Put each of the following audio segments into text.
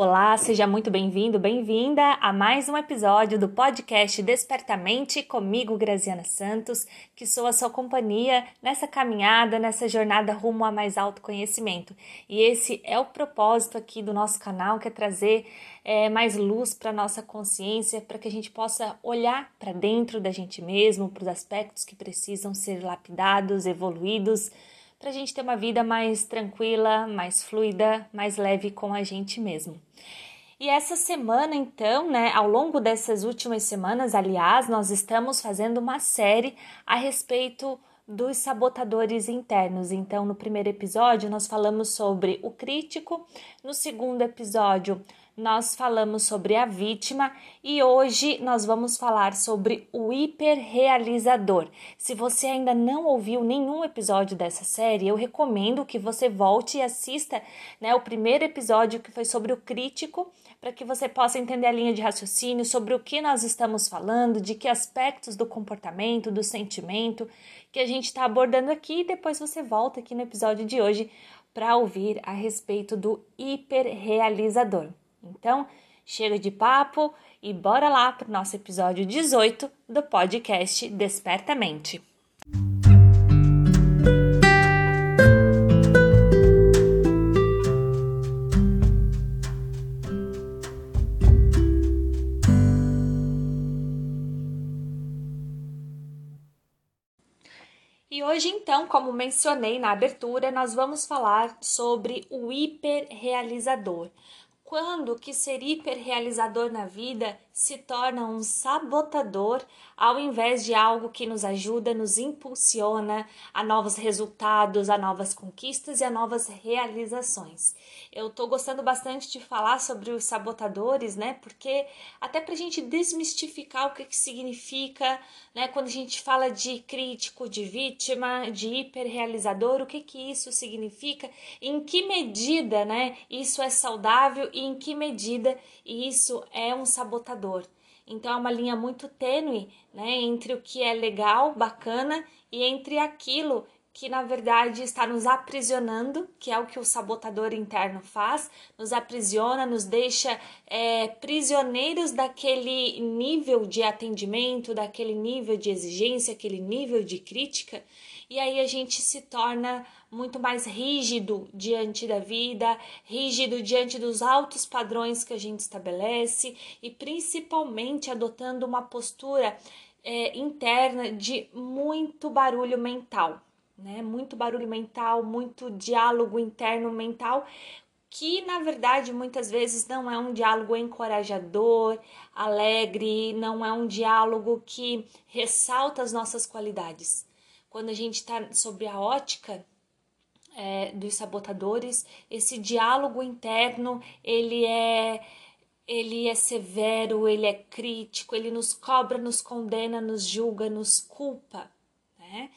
Olá, seja muito bem-vindo, bem-vinda a mais um episódio do podcast Despertamente comigo, Graziana Santos, que sou a sua companhia nessa caminhada, nessa jornada rumo a mais autoconhecimento. E esse é o propósito aqui do nosso canal, que é trazer é, mais luz para nossa consciência, para que a gente possa olhar para dentro da gente mesmo, para os aspectos que precisam ser lapidados, evoluídos para a gente ter uma vida mais tranquila, mais fluida, mais leve com a gente mesmo. E essa semana, então, né, ao longo dessas últimas semanas, aliás, nós estamos fazendo uma série a respeito dos sabotadores internos. Então, no primeiro episódio, nós falamos sobre o crítico, no segundo episódio, nós falamos sobre a vítima e hoje nós vamos falar sobre o hiperrealizador. Se você ainda não ouviu nenhum episódio dessa série, eu recomendo que você volte e assista né, o primeiro episódio que foi sobre o crítico, para que você possa entender a linha de raciocínio sobre o que nós estamos falando, de que aspectos do comportamento, do sentimento que a gente está abordando aqui, e depois você volta aqui no episódio de hoje para ouvir a respeito do hiperrealizador. Então, chega de papo e bora lá para o nosso episódio 18 do podcast Despertamente. E hoje, então, como mencionei na abertura, nós vamos falar sobre o hiperrealizador quando que ser hiperrealizador na vida se torna um sabotador ao invés de algo que nos ajuda, nos impulsiona a novos resultados, a novas conquistas e a novas realizações. Eu tô gostando bastante de falar sobre os sabotadores, né? Porque até pra gente desmistificar o que, que significa, né? Quando a gente fala de crítico, de vítima, de hiperrealizador, o que que isso significa, em que medida, né? Isso é saudável e em que medida isso é um sabotador. Então é uma linha muito tênue, né, entre o que é legal, bacana e entre aquilo que na verdade está nos aprisionando, que é o que o sabotador interno faz, nos aprisiona, nos deixa é, prisioneiros daquele nível de atendimento, daquele nível de exigência, aquele nível de crítica, e aí a gente se torna muito mais rígido diante da vida, rígido diante dos altos padrões que a gente estabelece e principalmente adotando uma postura é, interna de muito barulho mental, né? Muito barulho mental, muito diálogo interno mental, que na verdade muitas vezes não é um diálogo encorajador, alegre, não é um diálogo que ressalta as nossas qualidades quando a gente está sobre a ótica é, dos sabotadores, esse diálogo interno ele é ele é severo, ele é crítico, ele nos cobra, nos condena, nos julga, nos culpa, né?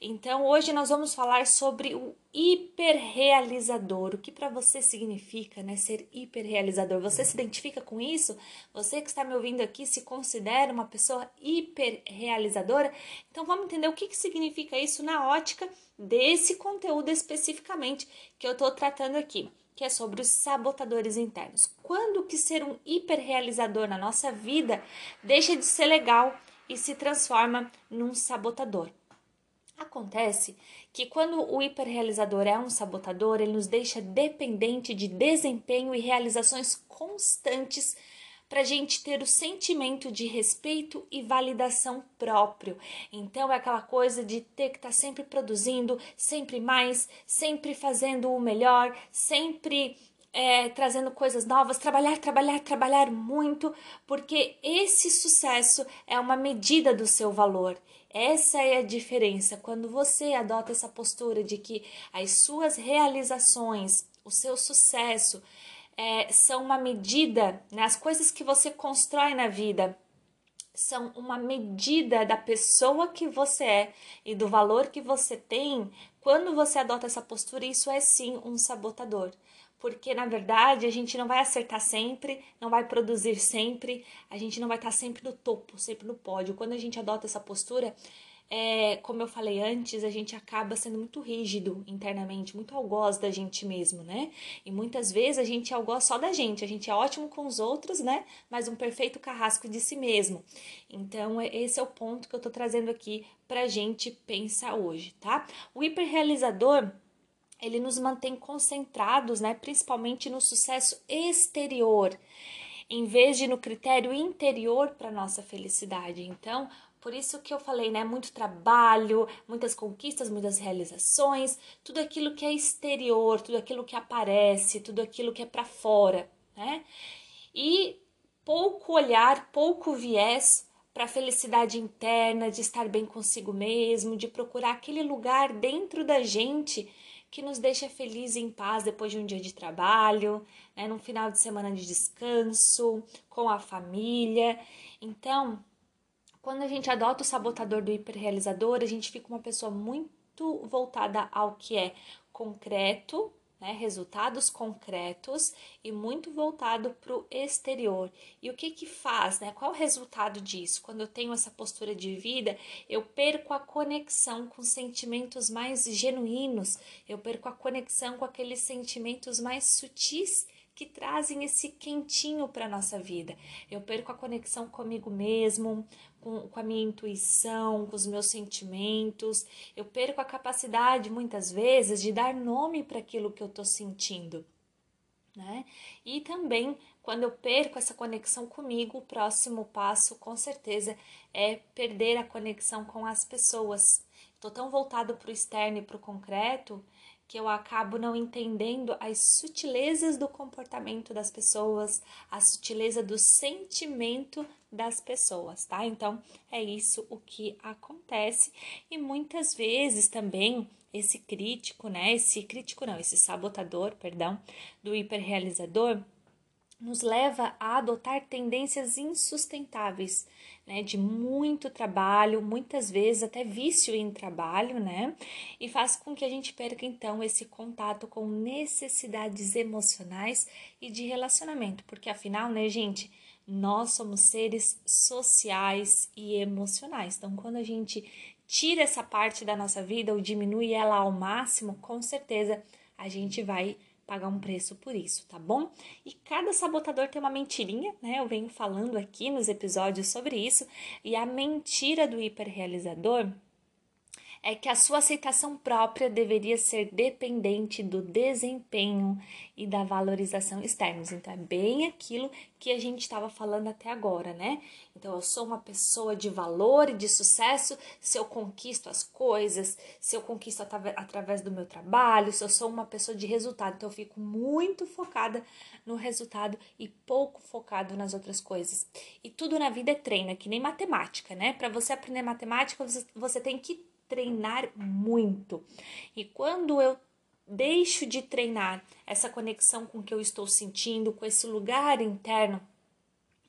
Então, hoje nós vamos falar sobre o hiperrealizador. O que para você significa, né, ser hiperrealizador? Você se identifica com isso? Você que está me ouvindo aqui se considera uma pessoa hiperrealizadora? Então, vamos entender o que, que significa isso na ótica desse conteúdo especificamente que eu estou tratando aqui que é sobre os sabotadores internos. Quando que ser um hiperrealizador na nossa vida deixa de ser legal e se transforma num sabotador? Acontece que quando o hiperrealizador é um sabotador, ele nos deixa dependente de desempenho e realizações constantes para a gente ter o sentimento de respeito e validação próprio. Então é aquela coisa de ter que estar tá sempre produzindo, sempre mais, sempre fazendo o melhor, sempre é, trazendo coisas novas, trabalhar, trabalhar, trabalhar muito, porque esse sucesso é uma medida do seu valor. Essa é a diferença quando você adota essa postura de que as suas realizações, o seu sucesso é, são uma medida, né? as coisas que você constrói na vida são uma medida da pessoa que você é e do valor que você tem. Quando você adota essa postura, isso é sim um sabotador porque na verdade a gente não vai acertar sempre, não vai produzir sempre, a gente não vai estar sempre no topo, sempre no pódio. Quando a gente adota essa postura, é, como eu falei antes, a gente acaba sendo muito rígido internamente, muito algoz da gente mesmo, né? E muitas vezes a gente é algoz só da gente, a gente é ótimo com os outros, né? Mas um perfeito carrasco de si mesmo. Então, é, esse é o ponto que eu tô trazendo aqui pra gente pensar hoje, tá? O hiperrealizador ele nos mantém concentrados, né, principalmente no sucesso exterior, em vez de no critério interior para nossa felicidade. Então, por isso que eu falei, né, muito trabalho, muitas conquistas, muitas realizações, tudo aquilo que é exterior, tudo aquilo que aparece, tudo aquilo que é para fora, né? E pouco olhar, pouco viés para a felicidade interna, de estar bem consigo mesmo, de procurar aquele lugar dentro da gente que nos deixa feliz e em paz depois de um dia de trabalho, né, num final de semana de descanso, com a família. Então, quando a gente adota o sabotador do hiperrealizador, a gente fica uma pessoa muito voltada ao que é concreto, né, resultados concretos e muito voltado para o exterior. E o que que faz, né? Qual é o resultado disso? Quando eu tenho essa postura de vida, eu perco a conexão com sentimentos mais genuínos, eu perco a conexão com aqueles sentimentos mais sutis que trazem esse quentinho para nossa vida. Eu perco a conexão comigo mesmo, com, com a minha intuição, com os meus sentimentos. Eu perco a capacidade, muitas vezes, de dar nome para aquilo que eu estou sentindo. Né? E também, quando eu perco essa conexão comigo, o próximo passo, com certeza, é perder a conexão com as pessoas. Estou tão voltado para o externo e para o concreto que eu acabo não entendendo as sutilezas do comportamento das pessoas, a sutileza do sentimento das pessoas, tá? Então é isso o que acontece e muitas vezes também esse crítico, né? Esse crítico não, esse sabotador, perdão, do hiperrealizador nos leva a adotar tendências insustentáveis, né, de muito trabalho, muitas vezes até vício em trabalho, né, e faz com que a gente perca então esse contato com necessidades emocionais e de relacionamento, porque afinal, né, gente, nós somos seres sociais e emocionais. Então, quando a gente tira essa parte da nossa vida ou diminui ela ao máximo, com certeza a gente vai pagar um preço por isso, tá bom? E cada sabotador tem uma mentirinha, né? Eu venho falando aqui nos episódios sobre isso, e a mentira do hiperrealizador é que a sua aceitação própria deveria ser dependente do desempenho e da valorização externos. Então, é bem aquilo que a gente estava falando até agora, né? Então, eu sou uma pessoa de valor e de sucesso se eu conquisto as coisas, se eu conquisto através do meu trabalho, se eu sou uma pessoa de resultado. Então, eu fico muito focada no resultado e pouco focado nas outras coisas. E tudo na vida é treino, é que nem matemática, né? Para você aprender matemática, você, você tem que treinar muito. E quando eu deixo de treinar essa conexão com o que eu estou sentindo, com esse lugar interno,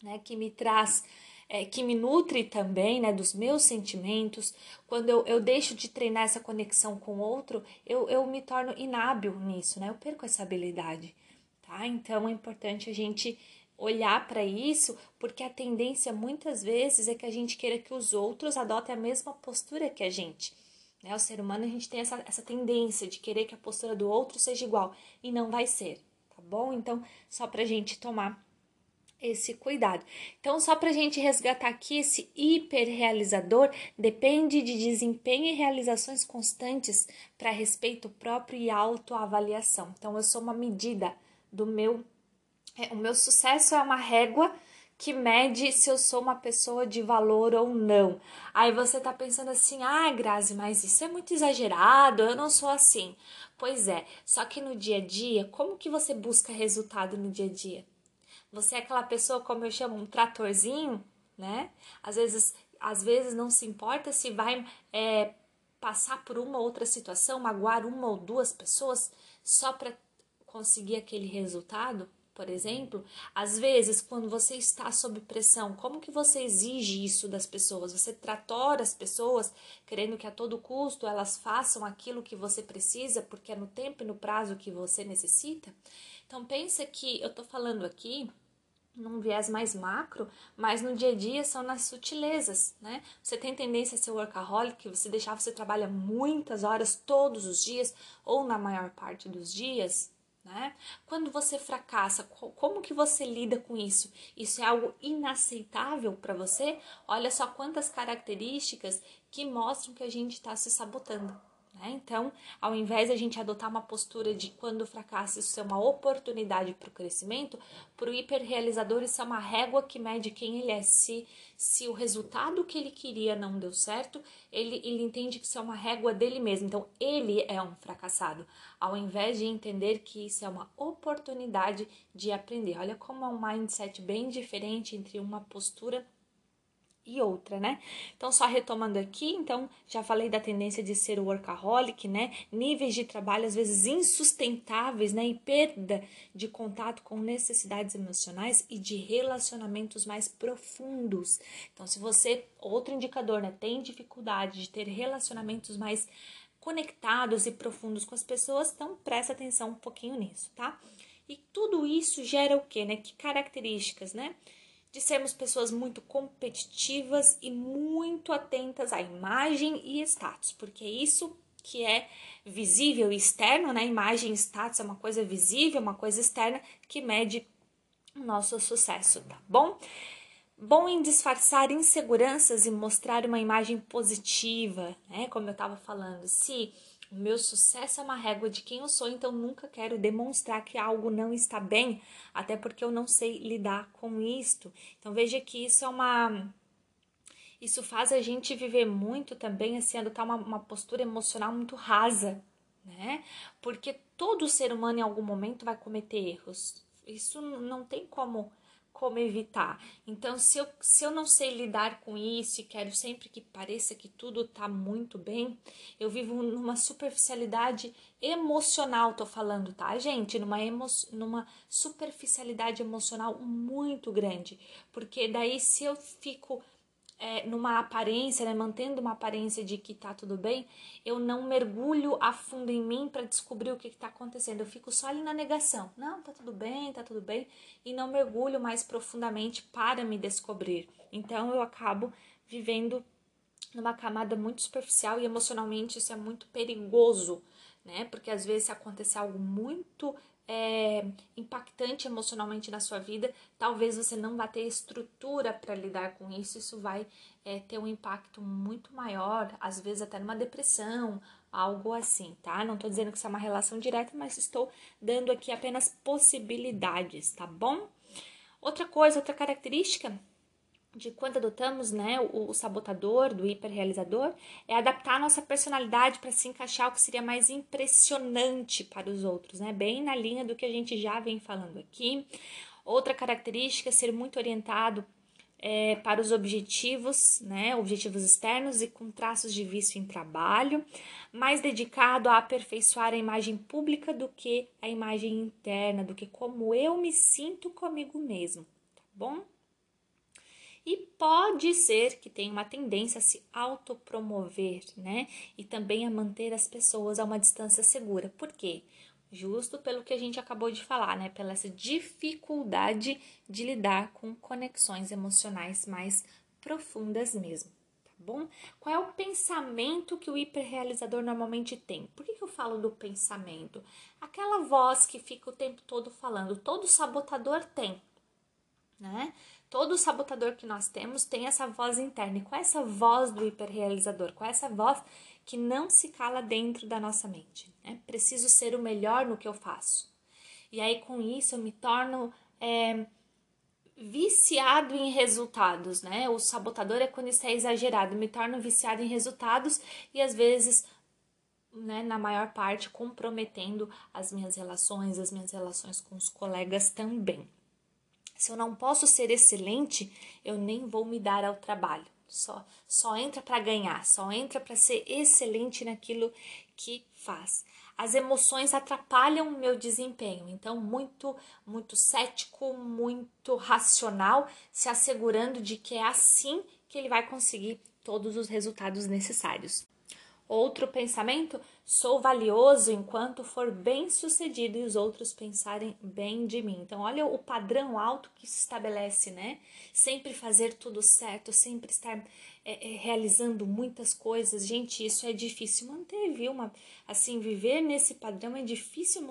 né, que me traz, é, que me nutre também, né, dos meus sentimentos, quando eu, eu deixo de treinar essa conexão com o outro, eu, eu me torno inábil nisso, né, eu perco essa habilidade, tá? Então é importante a gente olhar para isso, porque a tendência muitas vezes é que a gente queira que os outros adotem a mesma postura que a gente. Né? O ser humano, a gente tem essa, essa tendência de querer que a postura do outro seja igual, e não vai ser, tá bom? Então, só para a gente tomar esse cuidado. Então, só para gente resgatar aqui, esse hiperrealizador depende de desempenho e realizações constantes para respeito próprio e autoavaliação. Então, eu sou uma medida do meu é, o meu sucesso é uma régua que mede se eu sou uma pessoa de valor ou não. Aí você tá pensando assim: "Ah, Grazi, mas isso é muito exagerado, eu não sou assim". Pois é, só que no dia a dia, como que você busca resultado no dia a dia? Você é aquela pessoa, como eu chamo, um tratorzinho, né? Às vezes, às vezes não se importa se vai é, passar por uma outra situação, magoar uma ou duas pessoas só para conseguir aquele resultado por exemplo, às vezes quando você está sob pressão, como que você exige isso das pessoas? Você tratora as pessoas querendo que a todo custo elas façam aquilo que você precisa, porque é no tempo e no prazo que você necessita? Então pensa que eu tô falando aqui num viés mais macro, mas no dia a dia são nas sutilezas, né? Você tem tendência a ser workaholic, você deixar você trabalha muitas horas todos os dias ou na maior parte dos dias, né? Quando você fracassa, como que você lida com isso? Isso é algo inaceitável para você? Olha só quantas características que mostram que a gente está se sabotando. Né? Então, ao invés de a gente adotar uma postura de quando o fracasso isso é uma oportunidade para o crescimento, para o hiperrealizador isso é uma régua que mede quem ele é. Se, se o resultado que ele queria não deu certo, ele, ele entende que isso é uma régua dele mesmo. Então, ele é um fracassado, ao invés de entender que isso é uma oportunidade de aprender. Olha como é um mindset bem diferente entre uma postura e outra, né? Então, só retomando aqui, então, já falei da tendência de ser workaholic, né? Níveis de trabalho às vezes insustentáveis, né? E perda de contato com necessidades emocionais e de relacionamentos mais profundos. Então, se você, outro indicador, né? Tem dificuldade de ter relacionamentos mais conectados e profundos com as pessoas, então presta atenção um pouquinho nisso, tá? E tudo isso gera o quê, né? Que características, né? De sermos pessoas muito competitivas e muito atentas à imagem e status, porque é isso que é visível e externo, né? Imagem e status é uma coisa visível, uma coisa externa que mede o nosso sucesso, tá bom? Bom em disfarçar inseguranças e mostrar uma imagem positiva, né? Como eu estava falando, se o meu sucesso é uma régua de quem eu sou, então nunca quero demonstrar que algo não está bem, até porque eu não sei lidar com isto. Então veja que isso é uma isso faz a gente viver muito também, assim, adotar uma, uma postura emocional muito rasa, né? Porque todo ser humano em algum momento vai cometer erros. Isso não tem como como evitar. Então, se eu, se eu não sei lidar com isso e quero sempre que pareça que tudo tá muito bem, eu vivo numa superficialidade emocional, tô falando, tá, gente? Numa, emo, numa superficialidade emocional muito grande. Porque daí, se eu fico é, numa aparência, né, mantendo uma aparência de que tá tudo bem, eu não mergulho a fundo em mim para descobrir o que, está acontecendo. Eu fico só ali na negação. Não, tá tudo bem, tá tudo bem, e não mergulho mais profundamente para me descobrir. Então eu acabo vivendo numa camada muito superficial e emocionalmente isso é muito perigoso, né? Porque às vezes se acontecer algo muito é, impactante emocionalmente na sua vida, talvez você não vá ter estrutura para lidar com isso, isso vai é, ter um impacto muito maior, às vezes até numa depressão, algo assim, tá? Não tô dizendo que isso é uma relação direta, mas estou dando aqui apenas possibilidades, tá bom? Outra coisa, outra característica de quando adotamos né, o, o sabotador, do hiperrealizador, é adaptar a nossa personalidade para se encaixar o que seria mais impressionante para os outros, né? Bem na linha do que a gente já vem falando aqui. Outra característica é ser muito orientado é, para os objetivos, né, objetivos externos e com traços de vício em trabalho, mais dedicado a aperfeiçoar a imagem pública do que a imagem interna, do que como eu me sinto comigo mesmo, tá bom? E pode ser que tenha uma tendência a se autopromover, né? E também a manter as pessoas a uma distância segura. Por quê? Justo pelo que a gente acabou de falar, né? Pela essa dificuldade de lidar com conexões emocionais mais profundas mesmo. Tá bom? Qual é o pensamento que o hiperrealizador normalmente tem? Por que, que eu falo do pensamento? Aquela voz que fica o tempo todo falando, todo sabotador tem, né? Todo sabotador que nós temos tem essa voz interna. E qual é essa voz do hiperrealizador? Qual é essa voz que não se cala dentro da nossa mente? Né? Preciso ser o melhor no que eu faço. E aí, com isso, eu me torno é, viciado em resultados, né? O sabotador é quando isso é exagerado. Eu me torno viciado em resultados e às vezes né, na maior parte comprometendo as minhas relações, as minhas relações com os colegas também. Se eu não posso ser excelente, eu nem vou me dar ao trabalho. Só, só entra para ganhar, só entra para ser excelente naquilo que faz. As emoções atrapalham o meu desempenho, então muito muito cético, muito racional, se assegurando de que é assim que ele vai conseguir todos os resultados necessários. Outro pensamento: sou valioso enquanto for bem sucedido e os outros pensarem bem de mim. Então, olha o padrão alto que se estabelece, né? Sempre fazer tudo certo, sempre estar é, é, realizando muitas coisas. Gente, isso é difícil manter, viu? Uma, assim, viver nesse padrão é difícil,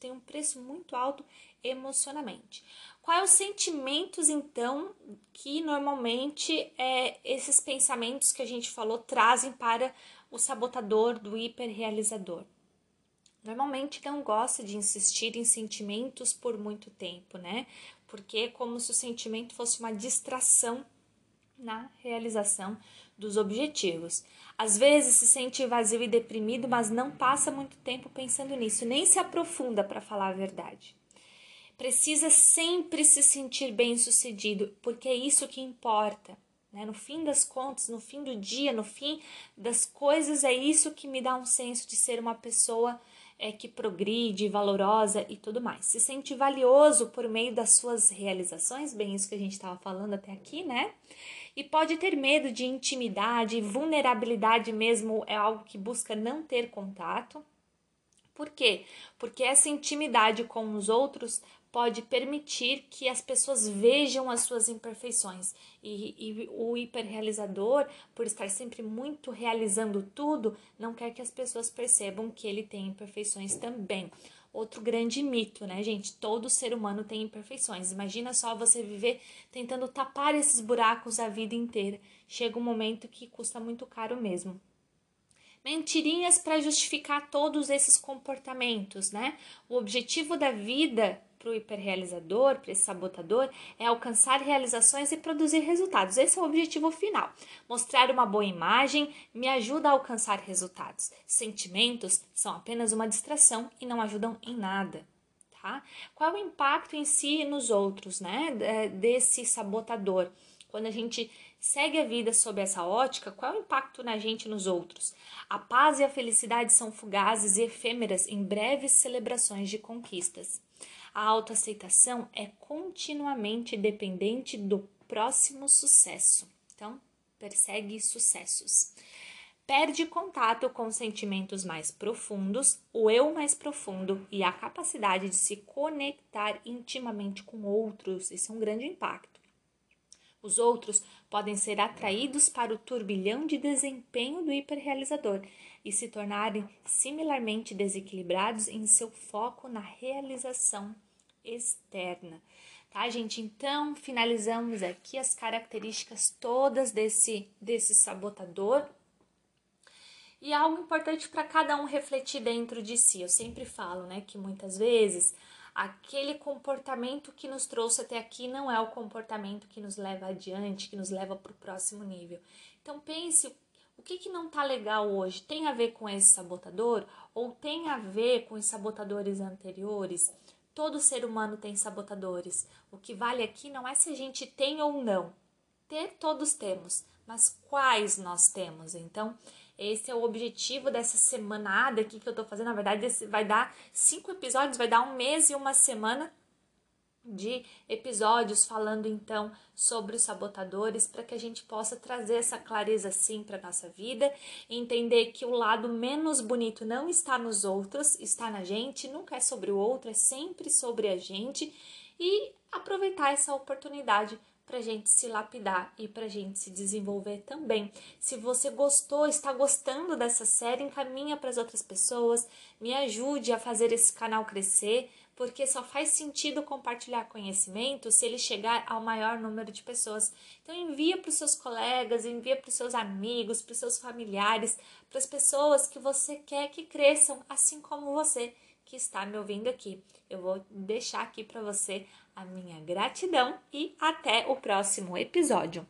tem um preço muito alto emocionalmente. Quais os sentimentos, então, que normalmente é, esses pensamentos que a gente falou trazem para o sabotador do hiperrealizador? Normalmente não gosta de insistir em sentimentos por muito tempo, né? Porque é como se o sentimento fosse uma distração na realização dos objetivos. Às vezes se sente vazio e deprimido, mas não passa muito tempo pensando nisso, nem se aprofunda para falar a verdade precisa sempre se sentir bem sucedido, porque é isso que importa. Né? No fim das contas, no fim do dia, no fim das coisas, é isso que me dá um senso de ser uma pessoa é, que progride, valorosa e tudo mais. Se sente valioso por meio das suas realizações, bem isso que a gente estava falando até aqui, né? E pode ter medo de intimidade, vulnerabilidade mesmo é algo que busca não ter contato. Por quê? Porque essa intimidade com os outros pode permitir que as pessoas vejam as suas imperfeições. E, e, o hiperrealizador, por estar sempre muito realizando tudo, não quer que as pessoas percebam que ele tem imperfeições também. Outro grande mito, né, gente? Todo ser humano tem imperfeições. Imagina só você viver tentando tapar esses buracos a vida inteira. Chega um momento que custa muito caro mesmo mentirinhas para justificar todos esses comportamentos, né? O objetivo da vida para o hiperrealizador, para esse sabotador, é alcançar realizações e produzir resultados. Esse é o objetivo final. Mostrar uma boa imagem me ajuda a alcançar resultados. Sentimentos são apenas uma distração e não ajudam em nada. Tá? Qual é o impacto em si e nos outros, né, desse sabotador? Quando a gente segue a vida sob essa ótica, qual é o impacto na gente e nos outros? A paz e a felicidade são fugazes e efêmeras em breves celebrações de conquistas. A autoaceitação é continuamente dependente do próximo sucesso. Então, persegue sucessos. Perde contato com sentimentos mais profundos, o eu mais profundo e a capacidade de se conectar intimamente com outros. Esse é um grande impacto. Os outros podem ser atraídos para o turbilhão de desempenho do hiperrealizador e se tornarem similarmente desequilibrados em seu foco na realização externa. Tá, gente? Então, finalizamos aqui as características todas desse, desse sabotador. E algo importante para cada um refletir dentro de si. Eu sempre falo, né, que muitas vezes aquele comportamento que nos trouxe até aqui não é o comportamento que nos leva adiante, que nos leva para o próximo nível. Então pense o que, que não está legal hoje. Tem a ver com esse sabotador ou tem a ver com os sabotadores anteriores? Todo ser humano tem sabotadores. O que vale aqui não é se a gente tem ou não. Ter todos temos, mas quais nós temos? Então, esse é o objetivo dessa semanada aqui que eu tô fazendo. Na verdade, vai dar cinco episódios, vai dar um mês e uma semana de episódios falando então sobre os sabotadores para que a gente possa trazer essa clareza sim para nossa vida, entender que o lado menos bonito não está nos outros, está na gente, nunca é sobre o outro, é sempre sobre a gente e aproveitar essa oportunidade para gente se lapidar e para gente se desenvolver também. Se você gostou, está gostando dessa série, encaminha para as outras pessoas, me ajude a fazer esse canal crescer porque só faz sentido compartilhar conhecimento se ele chegar ao maior número de pessoas. Então envia para os seus colegas, envia para os seus amigos, para os seus familiares, para as pessoas que você quer que cresçam, assim como você que está me ouvindo aqui. Eu vou deixar aqui para você a minha gratidão e até o próximo episódio.